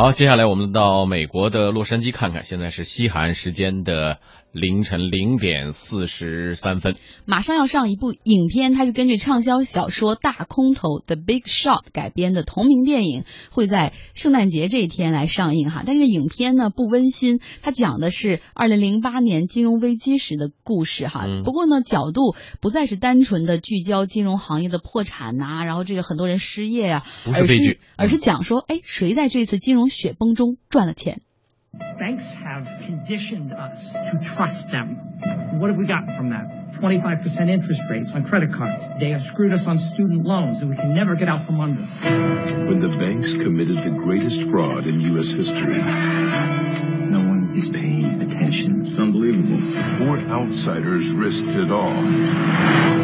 好，接下来我们到美国的洛杉矶看看，现在是西海岸时间的凌晨零点四十三分。马上要上一部影片，它是根据畅销小说《大空头》The Big Shot 改编的同名电影，会在圣诞节这一天来上映哈。但是影片呢不温馨，它讲的是二零零八年金融危机时的故事哈。不过呢，角度不再是单纯的聚焦金融行业的破产呐，然后这个很多人失业呀，而是而是讲说，哎，谁在这次金融雪崩中赚了钱。Banks have conditioned us to trust them. What have we gotten from that? 25% interest rates on credit cards. They have screwed us on student loans that we can never get out from under. When the banks committed the greatest fraud in U.S. history, no one is paying attention. It's unbelievable. Four outsiders risked it all.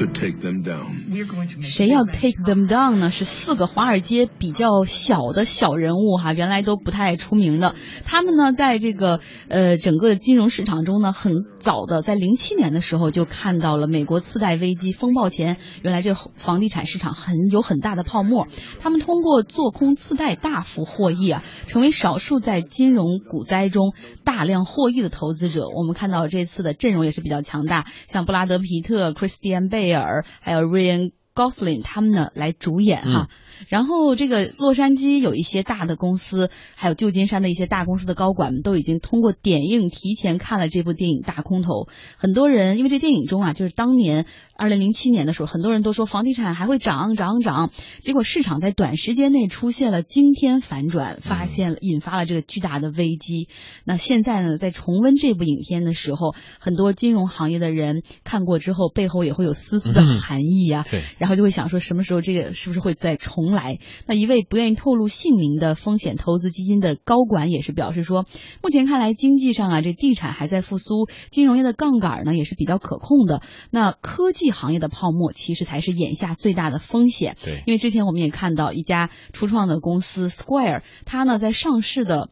To take them down. 谁要 take them down 呢？是四个华尔街比较小的小人物哈，原来都不太出名的。他们呢，在这个呃整个金融市场中呢，很早的在零七年的时候就看到了美国次贷危机风暴前，原来这房地产市场很有很大的泡沫。他们通过做空次贷大幅获益啊，成为少数在金融股灾中大量获益的投资者。我们看到这次的阵容也是比较强大，像布拉德皮特、Christian 贝尔，还有 Ryan Gosling 他们呢来主演哈。然后，这个洛杉矶有一些大的公司，还有旧金山的一些大公司的高管们都已经通过点映提前看了这部电影《大空头》。很多人因为这电影中啊，就是当年二零零七年的时候，很多人都说房地产还会涨涨涨，结果市场在短时间内出现了惊天反转，发现了引发了这个巨大的危机。那现在呢，在重温这部影片的时候，很多金融行业的人看过之后，背后也会有丝丝的寒意啊。对，然后他就会想说，什么时候这个是不是会再重？来，那一位不愿意透露姓名的风险投资基金的高管也是表示说，目前看来经济上啊，这地产还在复苏，金融业的杠杆呢也是比较可控的。那科技行业的泡沫其实才是眼下最大的风险。对，因为之前我们也看到一家初创的公司 Square，它呢在上市的。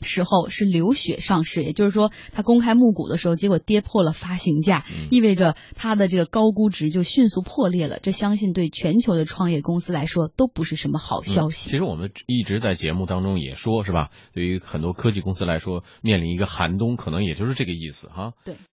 时候是流血上市，也就是说，他公开募股的时候，结果跌破了发行价，意味着他的这个高估值就迅速破裂了。这相信对全球的创业公司来说都不是什么好消息。其实我们一直在节目当中也说，是吧？对于很多科技公司来说，面临一个寒冬，可能也就是这个意思哈。对。